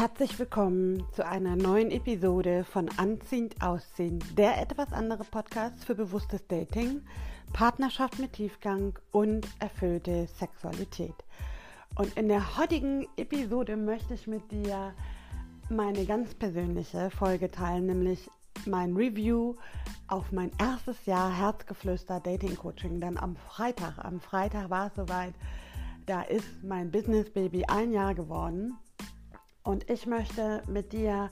Herzlich willkommen zu einer neuen Episode von Anziehend Ausziehen, der etwas andere Podcast für bewusstes Dating, Partnerschaft mit Tiefgang und erfüllte Sexualität. Und in der heutigen Episode möchte ich mit dir meine ganz persönliche Folge teilen, nämlich mein Review auf mein erstes Jahr Herzgeflüster Dating Coaching. Denn am Freitag, am Freitag war es soweit, da ist mein Business Baby ein Jahr geworden. Und ich möchte mit dir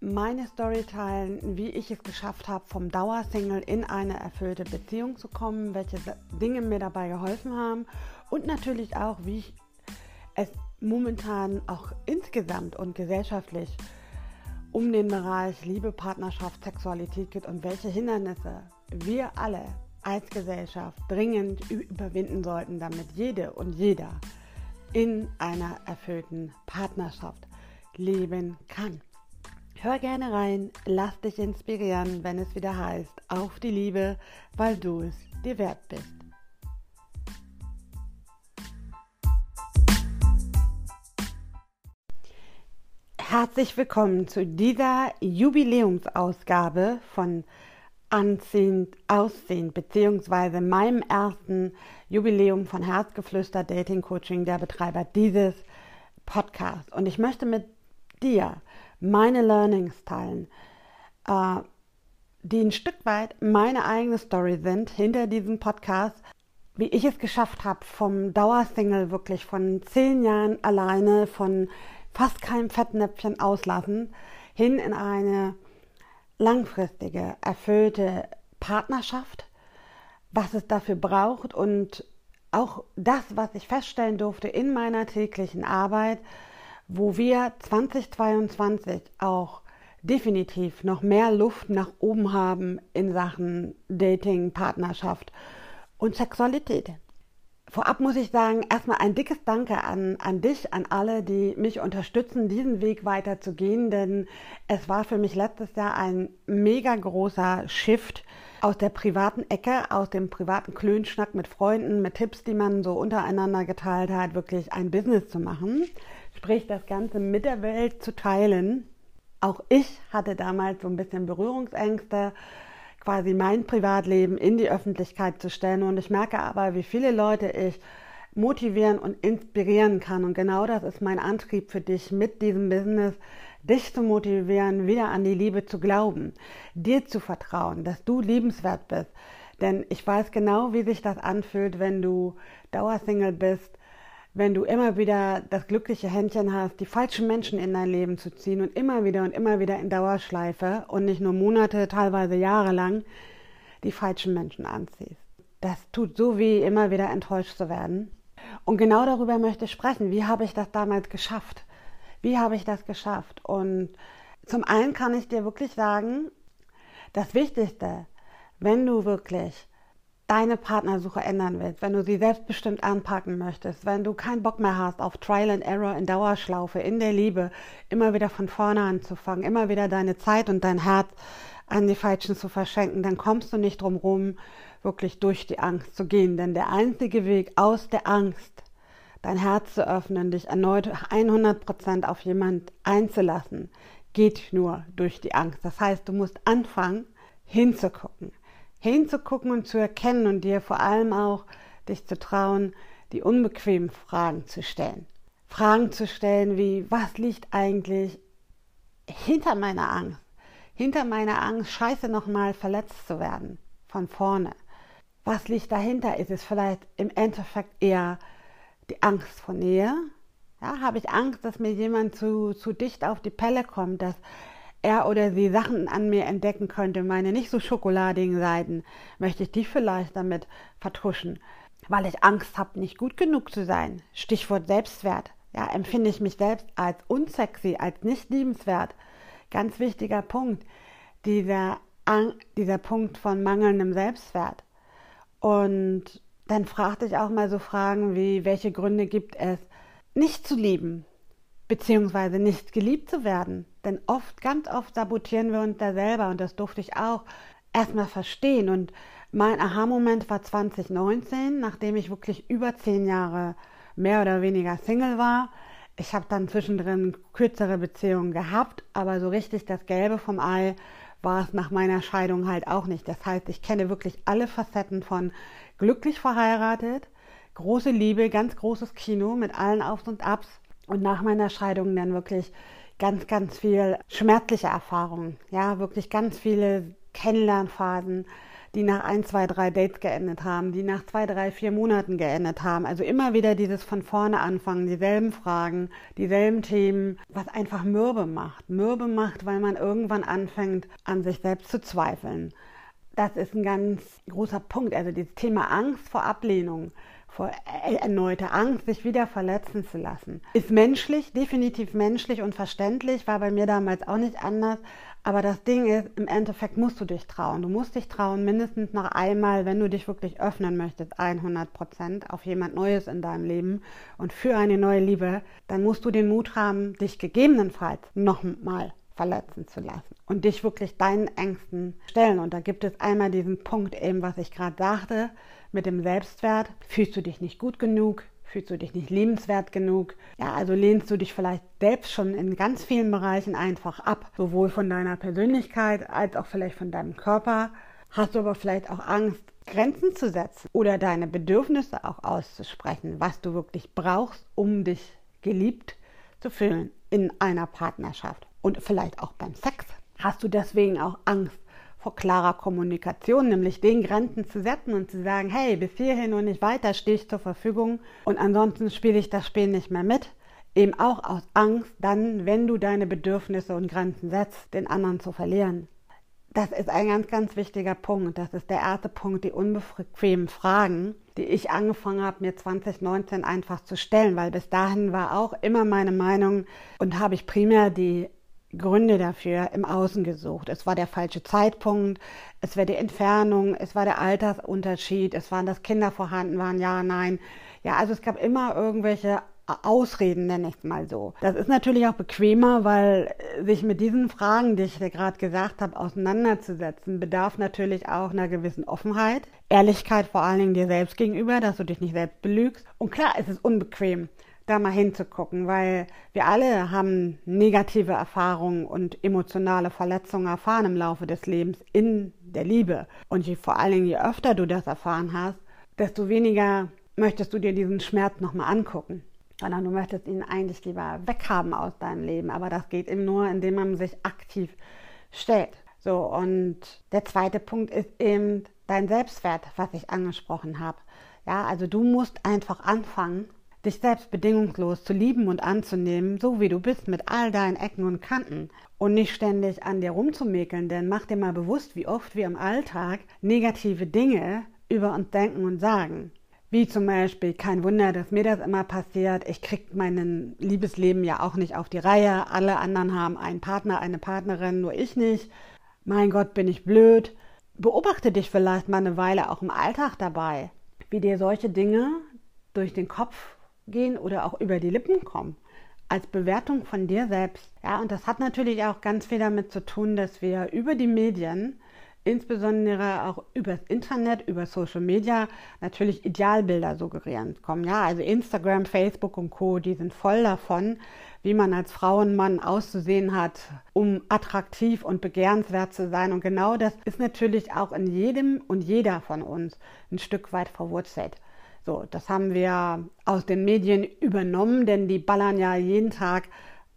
meine Story teilen, wie ich es geschafft habe, vom Dauersingle in eine erfüllte Beziehung zu kommen, welche Dinge mir dabei geholfen haben und natürlich auch, wie ich es momentan auch insgesamt und gesellschaftlich um den Bereich Liebe, Partnerschaft, Sexualität geht und welche Hindernisse wir alle als Gesellschaft dringend überwinden sollten, damit jede und jeder in einer erfüllten Partnerschaft leben kann. Hör gerne rein, lass dich inspirieren, wenn es wieder heißt, auf die Liebe, weil du es dir wert bist. Herzlich willkommen zu dieser Jubiläumsausgabe von Anziehend Aussehen, beziehungsweise meinem ersten Jubiläum von Herzgeflüster Dating Coaching, der Betreiber dieses Podcasts. Und ich möchte mit dir meine Learnings teilen, äh, die ein Stück weit meine eigene Story sind hinter diesem Podcast, wie ich es geschafft habe, vom Dauersingle wirklich von zehn Jahren alleine, von fast keinem Fettnäpfchen auslassen, hin in eine langfristige, erfüllte Partnerschaft, was es dafür braucht und auch das, was ich feststellen durfte in meiner täglichen Arbeit, wo wir 2022 auch definitiv noch mehr Luft nach oben haben in Sachen Dating, Partnerschaft und Sexualität. Vorab muss ich sagen, erstmal ein dickes Danke an, an dich, an alle, die mich unterstützen, diesen Weg weiterzugehen, denn es war für mich letztes Jahr ein mega großer Shift aus der privaten Ecke, aus dem privaten Klönschnack mit Freunden, mit Tipps, die man so untereinander geteilt hat, wirklich ein Business zu machen, sprich das Ganze mit der Welt zu teilen. Auch ich hatte damals so ein bisschen Berührungsängste, quasi mein Privatleben in die Öffentlichkeit zu stellen. Und ich merke aber, wie viele Leute ich motivieren und inspirieren kann. Und genau das ist mein Antrieb für dich mit diesem Business, dich zu motivieren, wieder an die Liebe zu glauben, dir zu vertrauen, dass du liebenswert bist. Denn ich weiß genau, wie sich das anfühlt, wenn du Dauersingle bist, wenn du immer wieder das glückliche Händchen hast, die falschen Menschen in dein Leben zu ziehen und immer wieder und immer wieder in Dauerschleife und nicht nur Monate, teilweise Jahre lang die falschen Menschen anziehst. Das tut so weh, immer wieder enttäuscht zu werden. Und genau darüber möchte ich sprechen. Wie habe ich das damals geschafft? Wie habe ich das geschafft? Und zum einen kann ich dir wirklich sagen, das Wichtigste, wenn du wirklich deine Partnersuche ändern willst, wenn du sie selbstbestimmt anpacken möchtest, wenn du keinen Bock mehr hast auf Trial and Error in Dauerschlaufe, in der Liebe, immer wieder von vorne anzufangen, immer wieder deine Zeit und dein Herz an die Falschen zu verschenken, dann kommst du nicht drum rum, wirklich durch die Angst zu gehen. Denn der einzige Weg aus der Angst, dein Herz zu öffnen, dich erneut 100% auf jemand einzulassen, geht nur durch die Angst. Das heißt, du musst anfangen, hinzugucken hinzugucken und zu erkennen und dir vor allem auch dich zu trauen, die unbequemen Fragen zu stellen. Fragen zu stellen wie, was liegt eigentlich hinter meiner Angst? Hinter meiner Angst, scheiße nochmal verletzt zu werden, von vorne. Was liegt dahinter? Ist es vielleicht im Endeffekt eher die Angst vor Nähe? Ja, habe ich Angst, dass mir jemand zu, zu dicht auf die Pelle kommt, dass er oder sie Sachen an mir entdecken könnte, meine nicht so schokoladigen Seiten, möchte ich die vielleicht damit vertuschen, weil ich Angst habe, nicht gut genug zu sein. Stichwort Selbstwert. Ja, empfinde ich mich selbst als unsexy, als nicht liebenswert. Ganz wichtiger Punkt, dieser, dieser Punkt von mangelndem Selbstwert. Und dann fragte ich auch mal so Fragen wie, welche Gründe gibt es, nicht zu lieben, beziehungsweise nicht geliebt zu werden. Denn oft, ganz oft sabotieren wir uns da selber und das durfte ich auch erstmal verstehen. Und mein Aha-Moment war 2019, nachdem ich wirklich über zehn Jahre mehr oder weniger Single war. Ich habe dann zwischendrin kürzere Beziehungen gehabt, aber so richtig das Gelbe vom Ei war es nach meiner Scheidung halt auch nicht. Das heißt, ich kenne wirklich alle Facetten von glücklich verheiratet, große Liebe, ganz großes Kino mit allen Aufs und Abs und nach meiner Scheidung dann wirklich ganz, ganz viel schmerzliche Erfahrungen. Ja, wirklich ganz viele Kennenlernphasen, die nach ein, zwei, drei Dates geendet haben, die nach zwei, drei, vier Monaten geendet haben. Also immer wieder dieses von vorne anfangen, dieselben Fragen, dieselben Themen, was einfach mürbe macht. Mürbe macht, weil man irgendwann anfängt, an sich selbst zu zweifeln. Das ist ein ganz großer Punkt. Also dieses Thema Angst vor Ablehnung vor erneuter Angst, sich wieder verletzen zu lassen. Ist menschlich, definitiv menschlich und verständlich, war bei mir damals auch nicht anders. Aber das Ding ist, im Endeffekt musst du dich trauen. Du musst dich trauen, mindestens noch einmal, wenn du dich wirklich öffnen möchtest, 100 Prozent auf jemand Neues in deinem Leben und für eine neue Liebe, dann musst du den Mut haben, dich gegebenenfalls nochmal verletzen zu lassen und dich wirklich deinen Ängsten stellen. Und da gibt es einmal diesen Punkt eben, was ich gerade sagte, mit dem Selbstwert. Fühlst du dich nicht gut genug? Fühlst du dich nicht liebenswert genug? Ja, also lehnst du dich vielleicht selbst schon in ganz vielen Bereichen einfach ab, sowohl von deiner Persönlichkeit als auch vielleicht von deinem Körper. Hast du aber vielleicht auch Angst, Grenzen zu setzen oder deine Bedürfnisse auch auszusprechen, was du wirklich brauchst, um dich geliebt zu fühlen in einer Partnerschaft und vielleicht auch beim Sex. Hast du deswegen auch Angst vor klarer Kommunikation, nämlich den Grenzen zu setzen und zu sagen, hey, bis hierhin und nicht weiter stehe ich zur Verfügung und ansonsten spiele ich das Spiel nicht mehr mit. Eben auch aus Angst, dann, wenn du deine Bedürfnisse und Grenzen setzt, den anderen zu verlieren. Das ist ein ganz, ganz wichtiger Punkt. Das ist der erste Punkt, die unbequemen Fragen, die ich angefangen habe, mir 2019 einfach zu stellen, weil bis dahin war auch immer meine Meinung und habe ich primär die Gründe dafür im Außen gesucht. Es war der falsche Zeitpunkt, es war die Entfernung, es war der Altersunterschied, es waren, dass Kinder vorhanden waren, ja, nein. Ja, also es gab immer irgendwelche Ausreden, nenne ich es mal so. Das ist natürlich auch bequemer, weil sich mit diesen Fragen, die ich dir gerade gesagt habe, auseinanderzusetzen, bedarf natürlich auch einer gewissen Offenheit, Ehrlichkeit vor allen Dingen dir selbst gegenüber, dass du dich nicht selbst belügst. Und klar, es ist unbequem da mal hinzugucken, weil wir alle haben negative Erfahrungen und emotionale Verletzungen erfahren im Laufe des Lebens in der Liebe. Und je, vor allen Dingen, je öfter du das erfahren hast, desto weniger möchtest du dir diesen Schmerz nochmal angucken. Sondern du möchtest ihn eigentlich lieber weghaben aus deinem Leben. Aber das geht eben nur, indem man sich aktiv stellt. So, und der zweite Punkt ist eben dein Selbstwert, was ich angesprochen habe. Ja, also du musst einfach anfangen, dich selbst bedingungslos zu lieben und anzunehmen, so wie du bist, mit all deinen Ecken und Kanten und nicht ständig an dir rumzumäkeln, denn mach dir mal bewusst, wie oft wir im Alltag negative Dinge über uns denken und sagen. Wie zum Beispiel, kein Wunder, dass mir das immer passiert. Ich krieg mein Liebesleben ja auch nicht auf die Reihe. Alle anderen haben einen Partner, eine Partnerin, nur ich nicht. Mein Gott, bin ich blöd. Beobachte dich vielleicht mal eine Weile auch im Alltag dabei, wie dir solche Dinge durch den Kopf gehen oder auch über die Lippen kommen. Als Bewertung von dir selbst. Ja, und das hat natürlich auch ganz viel damit zu tun, dass wir über die Medien, insbesondere auch über das Internet, über Social Media, natürlich Idealbilder suggerieren kommen. Ja, also Instagram, Facebook und Co., die sind voll davon, wie man als Frau und Mann auszusehen hat, um attraktiv und begehrenswert zu sein. Und genau das ist natürlich auch in jedem und jeder von uns ein Stück weit verwurzelt. So, das haben wir aus den Medien übernommen, denn die ballern ja jeden Tag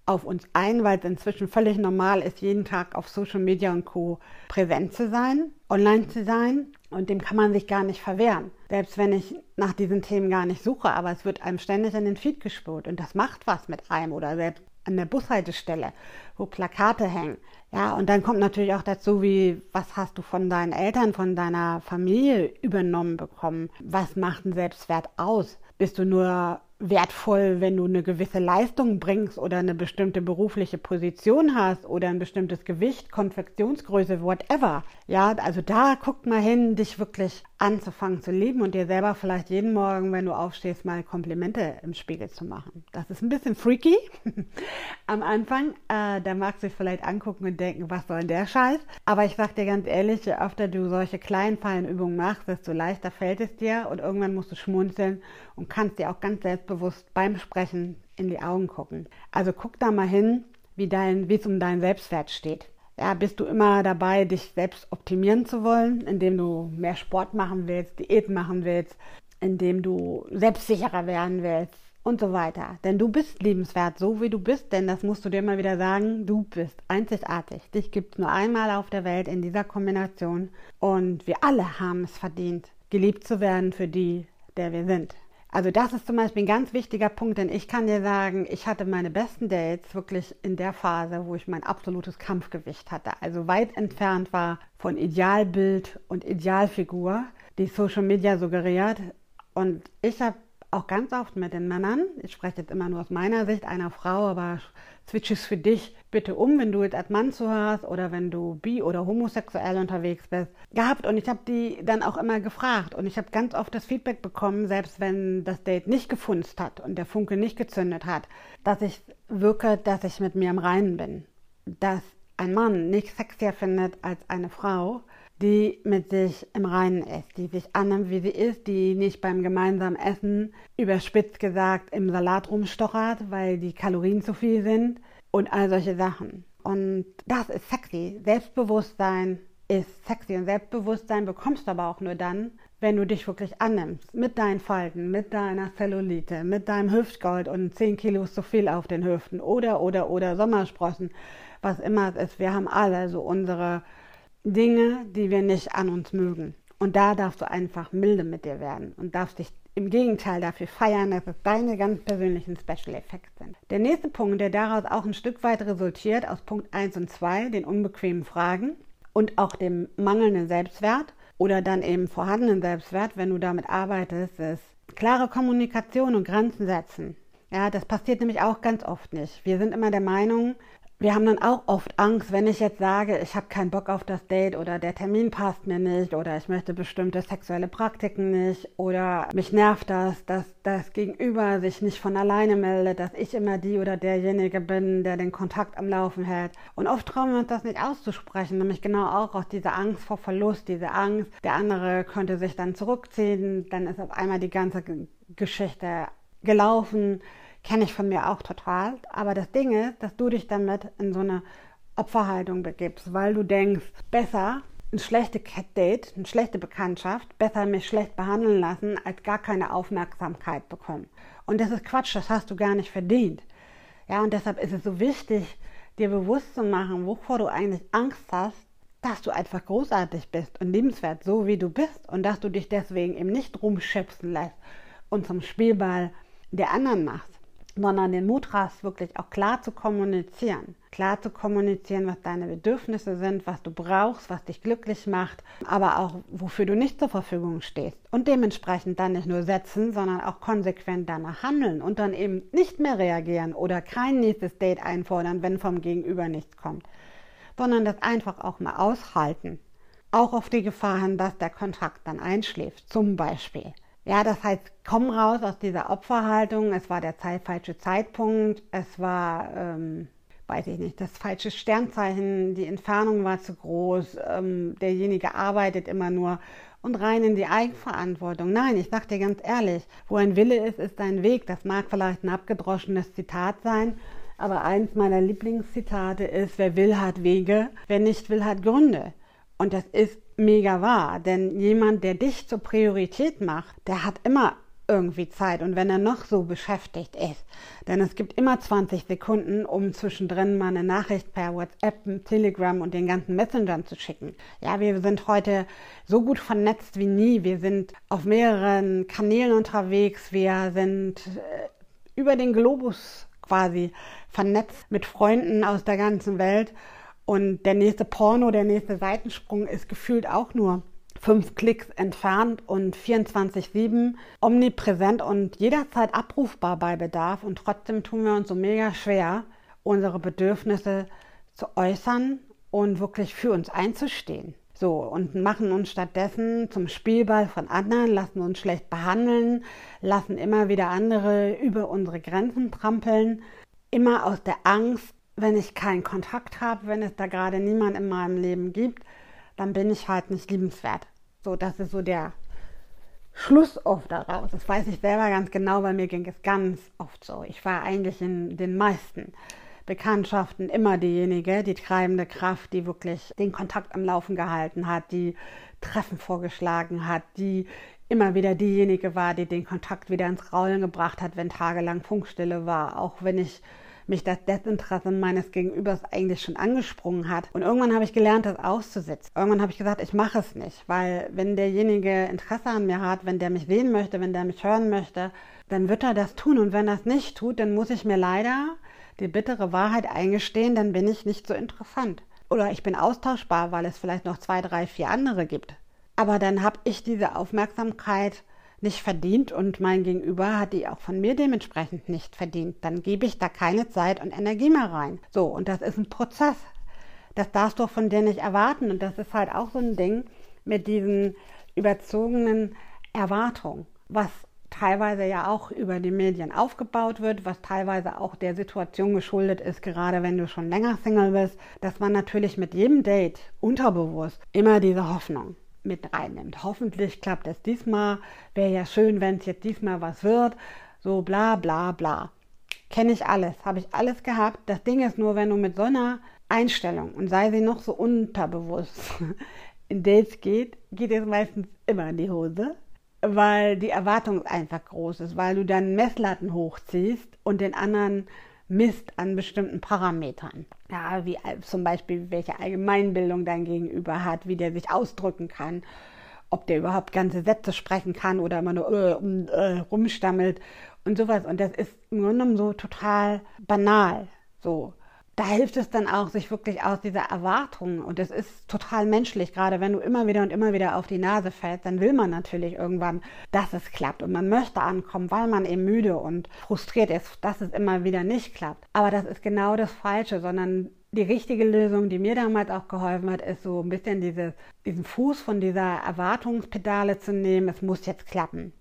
auf uns ein, weil es inzwischen völlig normal ist, jeden Tag auf Social Media und Co. präsent zu sein, online zu sein. Und dem kann man sich gar nicht verwehren. Selbst wenn ich nach diesen Themen gar nicht suche, aber es wird einem ständig in den Feed gespürt und das macht was mit einem oder selbst an der Bushaltestelle, wo Plakate hängen. Ja, und dann kommt natürlich auch dazu, wie, was hast du von deinen Eltern, von deiner Familie übernommen bekommen? Was macht ein Selbstwert aus? Bist du nur wertvoll, wenn du eine gewisse Leistung bringst oder eine bestimmte berufliche Position hast oder ein bestimmtes Gewicht, Konfektionsgröße, whatever. Ja, also da guckt mal hin, dich wirklich anzufangen zu lieben und dir selber vielleicht jeden Morgen, wenn du aufstehst, mal Komplimente im Spiegel zu machen. Das ist ein bisschen freaky am Anfang. Äh, da magst du dich vielleicht angucken und denken, was soll der Scheiß? Aber ich sag dir ganz ehrlich, je öfter du solche kleinen, feinen Übungen machst, desto leichter fällt es dir und irgendwann musst du schmunzeln und kannst dir auch ganz selbstbewusst beim Sprechen in die Augen gucken. Also guck da mal hin, wie dein, es um deinen Selbstwert steht ja, bist du immer dabei, dich selbst optimieren zu wollen, indem du mehr Sport machen willst, Diät machen willst, indem du selbstsicherer werden willst und so weiter. Denn du bist liebenswert, so wie du bist, denn das musst du dir immer wieder sagen, du bist einzigartig. Dich gibt es nur einmal auf der Welt in dieser Kombination und wir alle haben es verdient, geliebt zu werden für die, der wir sind. Also das ist zum Beispiel ein ganz wichtiger Punkt, denn ich kann dir sagen, ich hatte meine besten Dates wirklich in der Phase, wo ich mein absolutes Kampfgewicht hatte. Also weit entfernt war von Idealbild und Idealfigur, die Social Media suggeriert. Und ich habe auch ganz oft mit den Männern, ich spreche jetzt immer nur aus meiner Sicht einer Frau, aber switch es für dich bitte um, wenn du jetzt als Mann zuhörst oder wenn du bi- oder homosexuell unterwegs bist, gehabt. Und ich habe die dann auch immer gefragt. Und ich habe ganz oft das Feedback bekommen, selbst wenn das Date nicht gefunzt hat und der Funke nicht gezündet hat, dass ich wirke, dass ich mit mir im Reinen bin. Dass ein Mann nicht sexier findet als eine Frau, die mit sich im Reinen ist, die sich annimmt, wie sie ist, die nicht beim gemeinsamen Essen überspitzt gesagt im Salat rumstochert, weil die Kalorien zu viel sind und all solche Sachen. Und das ist sexy. Selbstbewusstsein ist sexy und Selbstbewusstsein bekommst du aber auch nur dann, wenn du dich wirklich annimmst. Mit deinen Falten, mit deiner Zellulite, mit deinem Hüftgold und 10 Kilo zu viel auf den Hüften oder, oder, oder Sommersprossen, was immer es ist. Wir haben alle so unsere Dinge, die wir nicht an uns mögen. Und da darfst du einfach milde mit dir werden und darfst dich im Gegenteil dafür feiern, dass es deine ganz persönlichen Special Effects sind. Der nächste Punkt, der daraus auch ein Stück weit resultiert, aus Punkt 1 und 2, den unbequemen Fragen und auch dem mangelnden Selbstwert oder dann eben vorhandenen Selbstwert, wenn du damit arbeitest, ist klare Kommunikation und Grenzen setzen. Ja, das passiert nämlich auch ganz oft nicht. Wir sind immer der Meinung, wir haben dann auch oft Angst, wenn ich jetzt sage, ich habe keinen Bock auf das Date oder der Termin passt mir nicht oder ich möchte bestimmte sexuelle Praktiken nicht oder mich nervt das, dass das Gegenüber sich nicht von alleine meldet, dass ich immer die oder derjenige bin, der den Kontakt am Laufen hält. Und oft trauen wir uns das nicht auszusprechen, nämlich genau auch aus dieser Angst vor Verlust, diese Angst, der andere könnte sich dann zurückziehen, dann ist auf einmal die ganze Geschichte gelaufen Kenne ich von mir auch total. Aber das Ding ist, dass du dich damit in so eine Opferhaltung begibst, weil du denkst, besser ein schlechtes Date, eine schlechte Bekanntschaft, besser mich schlecht behandeln lassen, als gar keine Aufmerksamkeit bekommen. Und das ist Quatsch, das hast du gar nicht verdient. Ja, und deshalb ist es so wichtig, dir bewusst zu machen, wovor du eigentlich Angst hast, dass du einfach großartig bist und liebenswert, so wie du bist und dass du dich deswegen eben nicht rumschubsen lässt und zum Spielball der anderen machst sondern den Mut hast, wirklich auch klar zu kommunizieren. Klar zu kommunizieren, was deine Bedürfnisse sind, was du brauchst, was dich glücklich macht, aber auch wofür du nicht zur Verfügung stehst. Und dementsprechend dann nicht nur setzen, sondern auch konsequent danach handeln und dann eben nicht mehr reagieren oder kein nächstes Date einfordern, wenn vom Gegenüber nichts kommt, sondern das einfach auch mal aushalten. Auch auf die Gefahr hin, dass der Kontakt dann einschläft, zum Beispiel. Ja, das heißt, komm raus aus dieser Opferhaltung. Es war der Zeit, falsche Zeitpunkt. Es war, ähm, weiß ich nicht, das falsche Sternzeichen. Die Entfernung war zu groß. Ähm, derjenige arbeitet immer nur und rein in die Eigenverantwortung. Nein, ich sag dir ganz ehrlich, wo ein Wille ist, ist ein Weg. Das mag vielleicht ein abgedroschenes Zitat sein, aber eins meiner Lieblingszitate ist, wer will, hat Wege, wer nicht will, hat Gründe. Und das ist mega wahr, denn jemand, der dich zur Priorität macht, der hat immer irgendwie Zeit und wenn er noch so beschäftigt ist, denn es gibt immer 20 Sekunden, um zwischendrin mal eine Nachricht per WhatsApp, Telegram und den ganzen Messengern zu schicken. Ja, wir sind heute so gut vernetzt wie nie. Wir sind auf mehreren Kanälen unterwegs. Wir sind äh, über den Globus quasi vernetzt mit Freunden aus der ganzen Welt und der nächste Porno, der nächste Seitensprung ist gefühlt auch nur fünf Klicks entfernt und 24-7 omnipräsent und jederzeit abrufbar bei Bedarf. Und trotzdem tun wir uns so mega schwer, unsere Bedürfnisse zu äußern und wirklich für uns einzustehen. So, und machen uns stattdessen zum Spielball von anderen, lassen uns schlecht behandeln, lassen immer wieder andere über unsere Grenzen trampeln, immer aus der Angst, wenn ich keinen Kontakt habe, wenn es da gerade niemand in meinem Leben gibt, dann bin ich halt nicht liebenswert. So, das ist so der Schluss oft daraus. Das weiß ich selber ganz genau, weil mir ging es ganz oft so. Ich war eigentlich in den meisten Bekanntschaften immer diejenige, die treibende Kraft, die wirklich den Kontakt am Laufen gehalten hat, die Treffen vorgeschlagen hat, die immer wieder diejenige war, die den Kontakt wieder ins Rollen gebracht hat, wenn tagelang Funkstille war, auch wenn ich mich das Desinteresse meines Gegenübers eigentlich schon angesprungen hat. Und irgendwann habe ich gelernt, das auszusetzen. Irgendwann habe ich gesagt, ich mache es nicht, weil wenn derjenige Interesse an mir hat, wenn der mich sehen möchte, wenn der mich hören möchte, dann wird er das tun. Und wenn er es nicht tut, dann muss ich mir leider die bittere Wahrheit eingestehen, dann bin ich nicht so interessant. Oder ich bin austauschbar, weil es vielleicht noch zwei, drei, vier andere gibt. Aber dann habe ich diese Aufmerksamkeit nicht verdient und mein Gegenüber hat die auch von mir dementsprechend nicht verdient. Dann gebe ich da keine Zeit und Energie mehr rein. So, und das ist ein Prozess. Das darfst du von dir nicht erwarten. Und das ist halt auch so ein Ding mit diesen überzogenen Erwartungen, was teilweise ja auch über die Medien aufgebaut wird, was teilweise auch der Situation geschuldet ist, gerade wenn du schon länger Single bist, dass man natürlich mit jedem Date unterbewusst immer diese Hoffnung mit reinnimmt. Hoffentlich klappt es diesmal. Wäre ja schön, wenn es jetzt diesmal was wird. So bla bla bla. Kenne ich alles, habe ich alles gehabt. Das Ding ist nur, wenn du mit so einer Einstellung und sei sie noch so unterbewusst in Dates geht, geht es meistens immer in die Hose, weil die Erwartung einfach groß ist, weil du dann Messlatten hochziehst und den anderen misst an bestimmten Parametern. Ja, wie zum Beispiel, welche Allgemeinbildung dein Gegenüber hat, wie der sich ausdrücken kann, ob der überhaupt ganze Sätze sprechen kann oder immer nur äh, äh, rumstammelt und sowas. Und das ist im Grunde genommen so total banal. So da hilft es dann auch, sich wirklich aus dieser Erwartung, und es ist total menschlich, gerade wenn du immer wieder und immer wieder auf die Nase fällst, dann will man natürlich irgendwann, dass es klappt und man möchte ankommen, weil man eben müde und frustriert ist, dass es immer wieder nicht klappt. Aber das ist genau das Falsche, sondern die richtige Lösung, die mir damals auch geholfen hat, ist so ein bisschen diese, diesen Fuß von dieser Erwartungspedale zu nehmen, es muss jetzt klappen,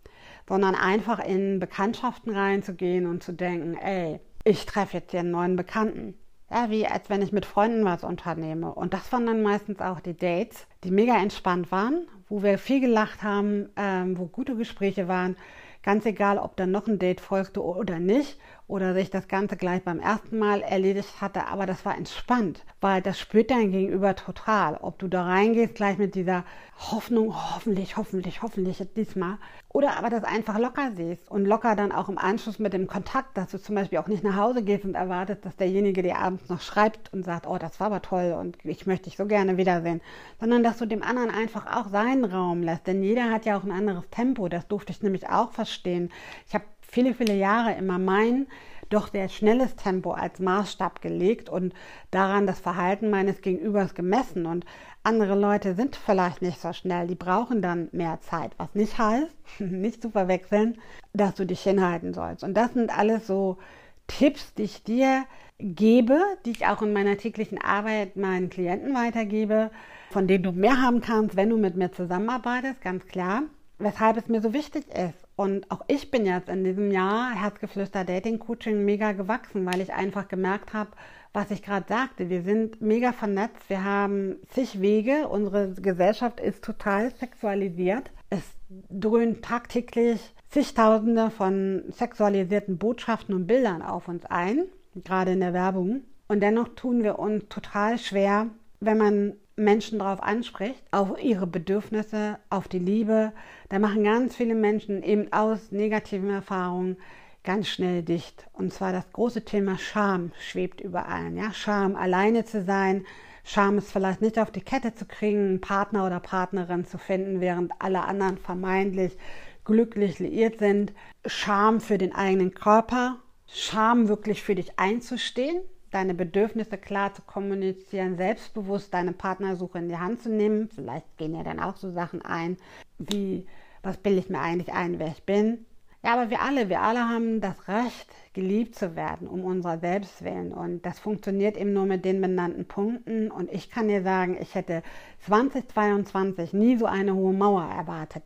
sondern einfach in Bekanntschaften reinzugehen und zu denken, ey, ich treffe jetzt hier einen neuen Bekannten ja, wie als wenn ich mit Freunden was unternehme. Und das waren dann meistens auch die Dates, die mega entspannt waren, wo wir viel gelacht haben, ähm, wo gute Gespräche waren. Ganz egal, ob dann noch ein Date folgte oder nicht oder sich das Ganze gleich beim ersten Mal erledigt hatte, aber das war entspannt, weil das spürt dein Gegenüber total, ob du da reingehst gleich mit dieser Hoffnung, hoffentlich, hoffentlich, hoffentlich diesmal, oder aber das einfach locker siehst und locker dann auch im Anschluss mit dem Kontakt, dass du zum Beispiel auch nicht nach Hause gehst und erwartest, dass derjenige dir abends noch schreibt und sagt, oh, das war aber toll und ich möchte dich so gerne wiedersehen, sondern dass du dem anderen einfach auch seinen Raum lässt, denn jeder hat ja auch ein anderes Tempo, das durfte ich nämlich auch verstehen. Ich habe viele, viele Jahre immer mein doch sehr schnelles Tempo als Maßstab gelegt und daran das Verhalten meines Gegenübers gemessen. Und andere Leute sind vielleicht nicht so schnell, die brauchen dann mehr Zeit, was nicht heißt, nicht zu verwechseln, dass du dich hinhalten sollst. Und das sind alles so Tipps, die ich dir gebe, die ich auch in meiner täglichen Arbeit meinen Klienten weitergebe, von denen du mehr haben kannst, wenn du mit mir zusammenarbeitest, ganz klar. Weshalb es mir so wichtig ist, und auch ich bin jetzt in diesem Jahr Herzgeflüster Dating Coaching mega gewachsen, weil ich einfach gemerkt habe, was ich gerade sagte. Wir sind mega vernetzt, wir haben zig Wege, unsere Gesellschaft ist total sexualisiert. Es dröhnen tagtäglich zigtausende von sexualisierten Botschaften und Bildern auf uns ein, gerade in der Werbung. Und dennoch tun wir uns total schwer, wenn man Menschen darauf anspricht, auf ihre Bedürfnisse, auf die Liebe. Da machen ganz viele Menschen eben aus negativen Erfahrungen ganz schnell dicht. Und zwar das große Thema Scham schwebt über allen. Ja? Scham, alleine zu sein, Scham ist vielleicht nicht auf die Kette zu kriegen, einen Partner oder Partnerin zu finden, während alle anderen vermeintlich glücklich liiert sind. Scham für den eigenen Körper, Scham wirklich für dich einzustehen, deine Bedürfnisse klar zu kommunizieren, selbstbewusst deine Partnersuche in die Hand zu nehmen. Vielleicht gehen ja dann auch so Sachen ein, wie, was bilde ich mir eigentlich ein, wer ich bin? Ja, aber wir alle, wir alle haben das Recht, geliebt zu werden, um unserer selbst willen. Und das funktioniert eben nur mit den benannten Punkten. Und ich kann dir sagen, ich hätte 2022 nie so eine hohe Mauer erwartet.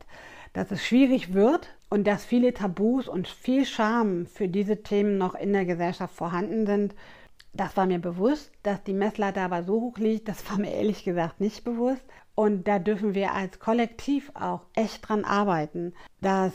Dass es schwierig wird und dass viele Tabus und viel Scham für diese Themen noch in der Gesellschaft vorhanden sind, das war mir bewusst. Dass die Messlatte aber so hoch liegt, das war mir ehrlich gesagt nicht bewusst. Und da dürfen wir als Kollektiv auch echt dran arbeiten, dass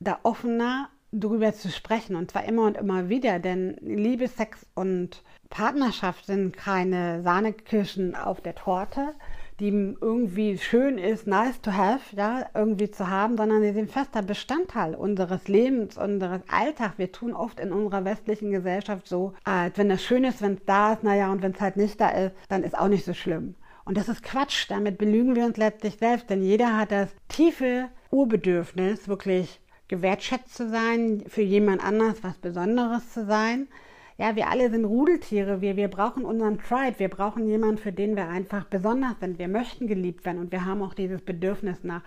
da offener darüber zu sprechen und zwar immer und immer wieder, denn Liebe, Sex und Partnerschaft sind keine Sahnekirschen auf der Torte, die irgendwie schön ist, nice to have, ja, irgendwie zu haben, sondern sie sind fester Bestandteil unseres Lebens, unseres Alltags. Wir tun oft in unserer westlichen Gesellschaft so, als wenn das schön ist, wenn es da ist, naja, und wenn es halt nicht da ist, dann ist auch nicht so schlimm. Und das ist Quatsch, damit belügen wir uns letztlich selbst, denn jeder hat das tiefe Urbedürfnis, wirklich gewertschätzt zu sein, für jemand anders was Besonderes zu sein. Ja, wir alle sind Rudeltiere, wir, wir brauchen unseren Tribe, wir brauchen jemanden, für den wir einfach besonders sind. Wir möchten geliebt werden und wir haben auch dieses Bedürfnis nach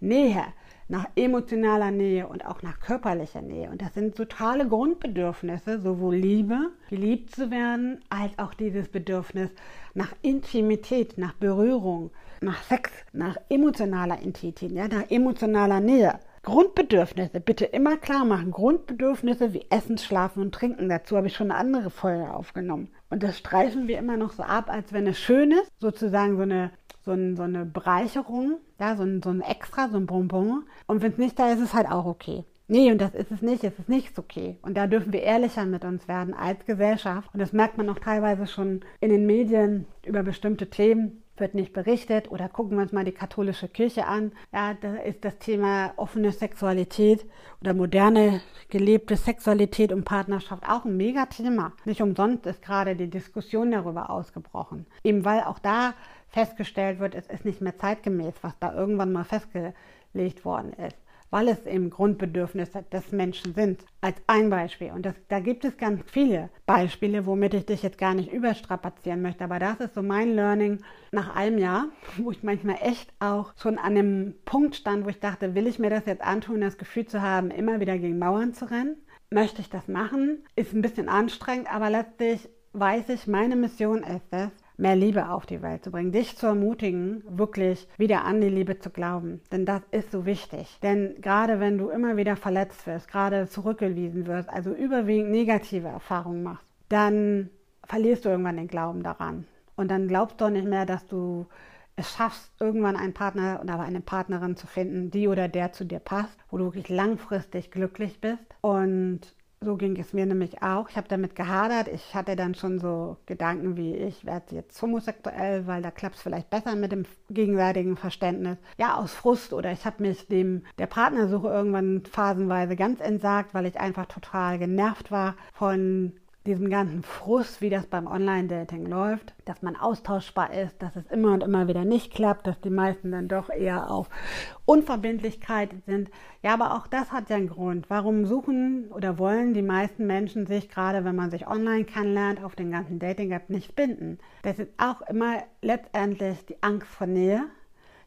Nähe, nach emotionaler Nähe und auch nach körperlicher Nähe. Und das sind totale Grundbedürfnisse, sowohl Liebe, geliebt zu werden, als auch dieses Bedürfnis nach Intimität, nach Berührung, nach Sex, nach emotionaler Intimität, ja, nach emotionaler Nähe. Grundbedürfnisse bitte immer klar machen. Grundbedürfnisse wie Essen, Schlafen und Trinken. Dazu habe ich schon eine andere Folge aufgenommen. Und das streifen wir immer noch so ab, als wenn es schön ist, sozusagen so eine, so, ein, so eine Bereicherung, ja, so ein, so ein Extra, so ein Bonbon. Und wenn es nicht da ist, ist es halt auch okay. Nee, und das ist es nicht, es ist nicht okay. Und da dürfen wir ehrlicher mit uns werden als Gesellschaft. Und das merkt man auch teilweise schon in den Medien über bestimmte Themen wird nicht berichtet oder gucken wir uns mal die katholische Kirche an. Ja, da ist das Thema offene Sexualität oder moderne gelebte Sexualität und Partnerschaft auch ein Megathema. Nicht umsonst ist gerade die Diskussion darüber ausgebrochen. Eben weil auch da festgestellt wird, es ist nicht mehr zeitgemäß, was da irgendwann mal festgelegt worden ist weil es eben Grundbedürfnisse des Menschen sind, als ein Beispiel. Und das, da gibt es ganz viele Beispiele, womit ich dich jetzt gar nicht überstrapazieren möchte. Aber das ist so mein Learning nach einem Jahr, wo ich manchmal echt auch schon an einem Punkt stand, wo ich dachte, will ich mir das jetzt antun, das Gefühl zu haben, immer wieder gegen Mauern zu rennen? Möchte ich das machen? Ist ein bisschen anstrengend, aber letztlich weiß ich, meine Mission ist es, mehr Liebe auf die Welt zu bringen, dich zu ermutigen, wirklich wieder an die Liebe zu glauben. Denn das ist so wichtig. Denn gerade wenn du immer wieder verletzt wirst, gerade zurückgewiesen wirst, also überwiegend negative Erfahrungen machst, dann verlierst du irgendwann den Glauben daran. Und dann glaubst du nicht mehr, dass du es schaffst, irgendwann einen Partner oder eine Partnerin zu finden, die oder der zu dir passt, wo du wirklich langfristig glücklich bist. Und so ging es mir nämlich auch. Ich habe damit gehadert. Ich hatte dann schon so Gedanken wie, ich werde jetzt homosexuell, weil da klappt es vielleicht besser mit dem gegenseitigen Verständnis. Ja, aus Frust oder ich habe mich dem der Partnersuche irgendwann phasenweise ganz entsagt, weil ich einfach total genervt war von diesem ganzen Frust, wie das beim Online-Dating läuft, dass man austauschbar ist, dass es immer und immer wieder nicht klappt, dass die meisten dann doch eher auf Unverbindlichkeit sind. Ja, aber auch das hat ja einen Grund. Warum suchen oder wollen die meisten Menschen sich, gerade wenn man sich online kennenlernt, auf den ganzen Dating-App nicht binden? Das ist auch immer letztendlich die Angst vor Nähe.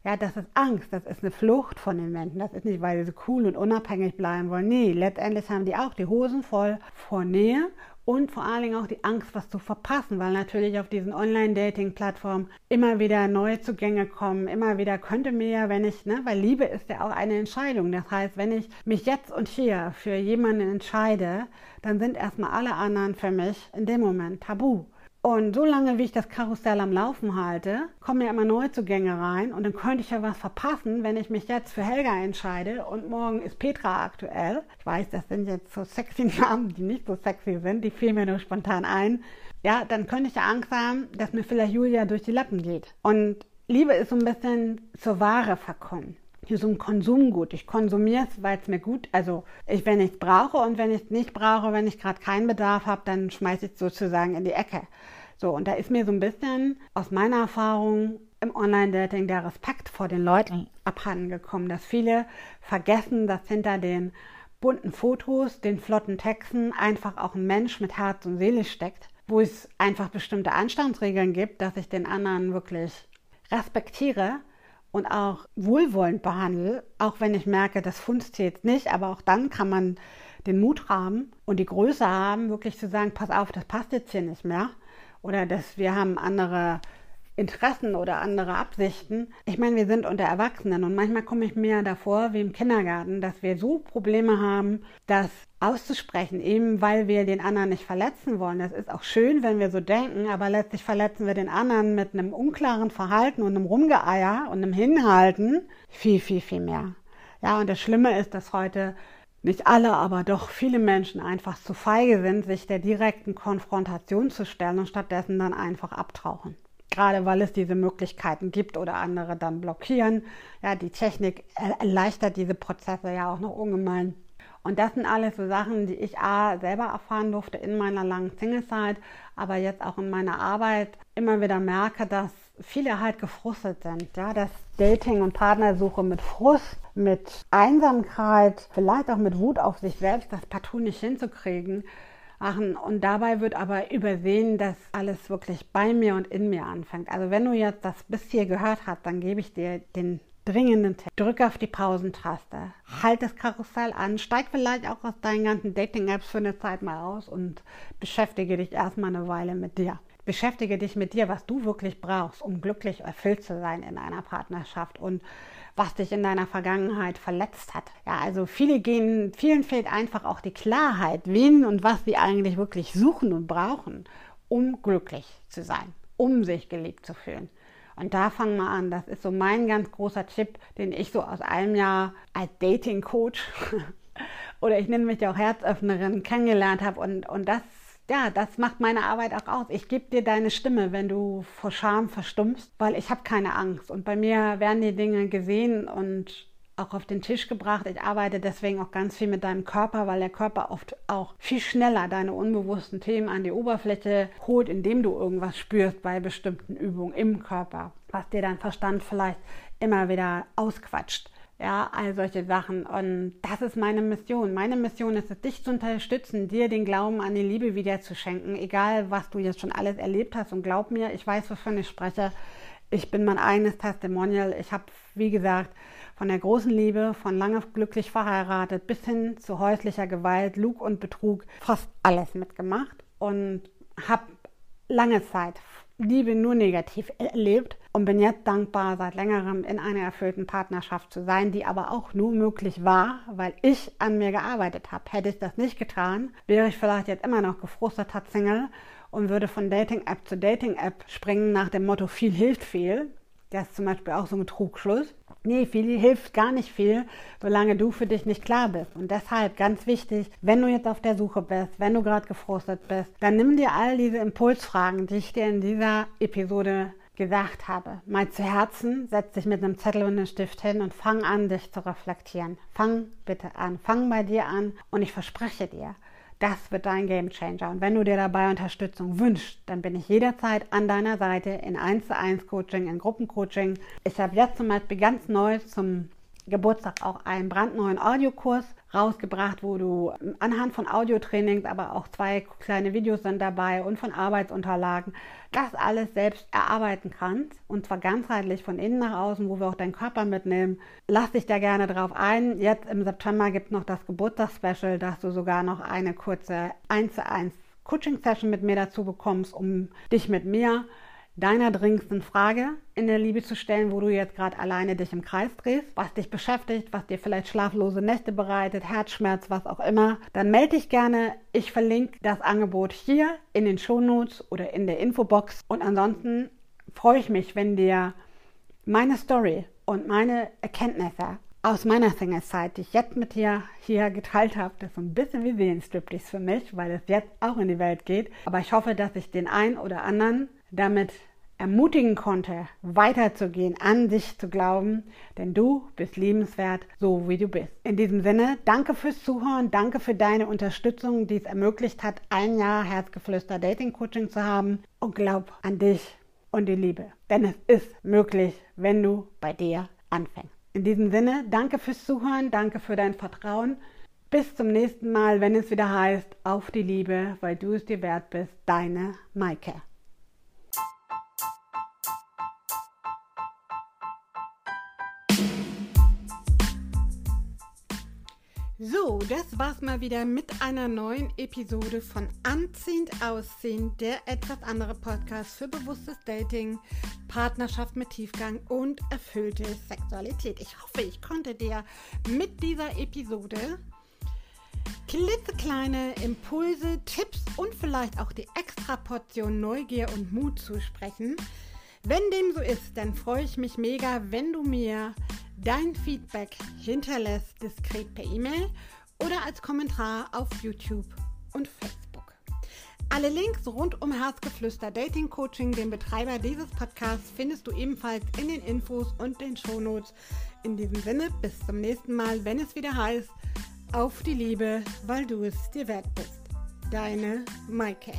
Ja, das ist Angst, das ist eine Flucht von den Menschen. Das ist nicht, weil sie so cool und unabhängig bleiben wollen. Nee, letztendlich haben die auch die Hosen voll vor Nähe und vor allen Dingen auch die Angst, was zu verpassen, weil natürlich auf diesen Online-Dating-Plattformen immer wieder neue Zugänge kommen, immer wieder könnte mir ja, wenn ich, ne, weil Liebe ist ja auch eine Entscheidung. Das heißt, wenn ich mich jetzt und hier für jemanden entscheide, dann sind erstmal alle anderen für mich in dem Moment tabu. Und so lange, wie ich das Karussell am Laufen halte, kommen ja immer Neuzugänge rein und dann könnte ich ja was verpassen, wenn ich mich jetzt für Helga entscheide und morgen ist Petra aktuell. Ich weiß, das sind jetzt so sexy Namen, die nicht so sexy sind, die fielen mir nur spontan ein. Ja, dann könnte ich ja Angst haben, dass mir vielleicht Julia durch die Lappen geht. Und Liebe ist so ein bisschen zur Ware verkommen hier so ein Konsumgut. Ich konsumiere es, weil es mir gut, also ich, wenn ich es brauche und wenn ich es nicht brauche, wenn ich gerade keinen Bedarf habe, dann schmeiße ich es sozusagen in die Ecke. So, und da ist mir so ein bisschen aus meiner Erfahrung im Online-Dating der Respekt vor den Leuten abhanden gekommen, dass viele vergessen, dass hinter den bunten Fotos, den flotten Texten einfach auch ein Mensch mit Herz und Seele steckt, wo es einfach bestimmte Anstandsregeln gibt, dass ich den anderen wirklich respektiere und auch wohlwollend behandle, auch wenn ich merke, das funzt jetzt nicht, aber auch dann kann man den Mut haben und die Größe haben, wirklich zu sagen, pass auf, das passt jetzt hier nicht mehr. Oder dass wir haben andere Interessen oder andere Absichten. Ich meine, wir sind unter Erwachsenen und manchmal komme ich mir davor wie im Kindergarten, dass wir so Probleme haben, das auszusprechen, eben weil wir den anderen nicht verletzen wollen. Das ist auch schön, wenn wir so denken, aber letztlich verletzen wir den anderen mit einem unklaren Verhalten und einem Rumgeeier und einem Hinhalten viel, viel, viel mehr. Ja, und das Schlimme ist, dass heute nicht alle, aber doch viele Menschen einfach zu feige sind, sich der direkten Konfrontation zu stellen und stattdessen dann einfach abtauchen gerade weil es diese Möglichkeiten gibt oder andere dann blockieren. Ja, die Technik erleichtert diese Prozesse ja auch noch ungemein. Und das sind alles so Sachen, die ich A, selber erfahren durfte in meiner langen Singlezeit, aber jetzt auch in meiner Arbeit immer wieder merke, dass viele halt gefrustet sind. Ja, dass Dating und Partnersuche mit Frust, mit Einsamkeit, vielleicht auch mit Wut auf sich selbst, das partout nicht hinzukriegen, machen. Und dabei wird aber übersehen, dass alles wirklich bei mir und in mir anfängt. Also wenn du jetzt das bis hier gehört hast, dann gebe ich dir den dringenden Tipp. Drück auf die Pausentaste. Halt das Karussell an. Steig vielleicht auch aus deinen ganzen Dating-Apps für eine Zeit mal aus und beschäftige dich erstmal eine Weile mit dir. Beschäftige dich mit dir, was du wirklich brauchst, um glücklich erfüllt zu sein in einer Partnerschaft und was dich in deiner Vergangenheit verletzt hat. Ja, also viele gehen, vielen fehlt einfach auch die Klarheit, wen und was sie eigentlich wirklich suchen und brauchen, um glücklich zu sein, um sich geliebt zu fühlen. Und da fangen wir an. Das ist so mein ganz großer Tipp, den ich so aus einem Jahr als Dating-Coach oder ich nenne mich ja auch Herzöffnerin kennengelernt habe. Und, und das ja, das macht meine Arbeit auch aus. Ich gebe dir deine Stimme, wenn du vor Scham verstummst, weil ich habe keine Angst. Und bei mir werden die Dinge gesehen und auch auf den Tisch gebracht. Ich arbeite deswegen auch ganz viel mit deinem Körper, weil der Körper oft auch viel schneller deine unbewussten Themen an die Oberfläche holt, indem du irgendwas spürst bei bestimmten Übungen im Körper, was dir dein Verstand vielleicht immer wieder ausquatscht. Ja, all solche Sachen. Und das ist meine Mission. Meine Mission ist es, dich zu unterstützen, dir den Glauben an die Liebe wieder zu schenken, egal was du jetzt schon alles erlebt hast. Und glaub mir, ich weiß, wovon ich spreche. Ich bin mein eigenes Testimonial. Ich habe, wie gesagt, von der großen Liebe, von lange glücklich verheiratet bis hin zu häuslicher Gewalt, Lug und Betrug fast alles mitgemacht und habe lange Zeit Liebe nur negativ erlebt und bin jetzt dankbar, seit längerem in einer erfüllten Partnerschaft zu sein, die aber auch nur möglich war, weil ich an mir gearbeitet habe. Hätte ich das nicht getan, wäre ich vielleicht jetzt immer noch gefrusteter Single und würde von Dating-App zu Dating-App springen nach dem Motto viel hilft viel. Das ist zum Beispiel auch so ein Trugschluss. Nee, viel hilft gar nicht viel, solange du für dich nicht klar bist. Und deshalb ganz wichtig, wenn du jetzt auf der Suche bist, wenn du gerade gefrustet bist, dann nimm dir all diese Impulsfragen, die ich dir in dieser Episode gesagt habe, mal zu Herzen, setz dich mit einem Zettel und einem Stift hin und fang an, dich zu reflektieren. Fang bitte an, fang bei dir an und ich verspreche dir, das wird dein Game Changer. Und wenn du dir dabei Unterstützung wünschst, dann bin ich jederzeit an deiner Seite in 1 zu 1 Coaching, in Gruppencoaching. Ich habe jetzt zum Beispiel ganz neu zum Geburtstag auch einen brandneuen Audiokurs rausgebracht, wo du anhand von Audiotrainings, aber auch zwei kleine Videos sind dabei und von Arbeitsunterlagen, das alles selbst erarbeiten kannst und zwar ganzheitlich von innen nach außen, wo wir auch deinen Körper mitnehmen. Lass dich da gerne drauf ein. Jetzt im September gibt es noch das Geburtstagsspecial, dass du sogar noch eine kurze 1 zu 1 Coaching-Session mit mir dazu bekommst, um dich mit mir deiner dringendsten Frage in der Liebe zu stellen, wo du jetzt gerade alleine dich im Kreis drehst, was dich beschäftigt, was dir vielleicht schlaflose Nächte bereitet, Herzschmerz, was auch immer, dann melde dich gerne. Ich verlinke das Angebot hier in den Shownotes oder in der Infobox. Und ansonsten freue ich mich, wenn dir meine Story und meine Erkenntnisse aus meiner Single-Zeit, die ich jetzt mit dir hier geteilt habe, das ist ein bisschen wie Seelenstriptease für mich, weil es jetzt auch in die Welt geht. Aber ich hoffe, dass ich den einen oder anderen damit ermutigen konnte, weiterzugehen, an sich zu glauben, denn du bist liebenswert, so wie du bist. In diesem Sinne, danke fürs Zuhören, danke für deine Unterstützung, die es ermöglicht hat, ein Jahr Herzgeflüster Dating Coaching zu haben und glaub an dich und die Liebe, denn es ist möglich, wenn du bei dir anfängst. In diesem Sinne, danke fürs Zuhören, danke für dein Vertrauen. Bis zum nächsten Mal, wenn es wieder heißt, auf die Liebe, weil du es dir wert bist, deine Maike. So, das war's mal wieder mit einer neuen Episode von Anziehend Aussehen, der etwas andere Podcast für bewusstes Dating, Partnerschaft mit Tiefgang und erfüllte Sexualität. Ich hoffe, ich konnte dir mit dieser Episode klitzekleine Impulse, Tipps und vielleicht auch die extra Portion Neugier und Mut zusprechen. Wenn dem so ist, dann freue ich mich mega, wenn du mir dein Feedback hinterlässt, diskret per E-Mail oder als Kommentar auf YouTube und Facebook. Alle Links rund um Herzgeflüster Dating Coaching, den Betreiber dieses Podcasts, findest du ebenfalls in den Infos und den Shownotes. In diesem Sinne, bis zum nächsten Mal, wenn es wieder heißt, auf die Liebe, weil du es dir wert bist. Deine Maike.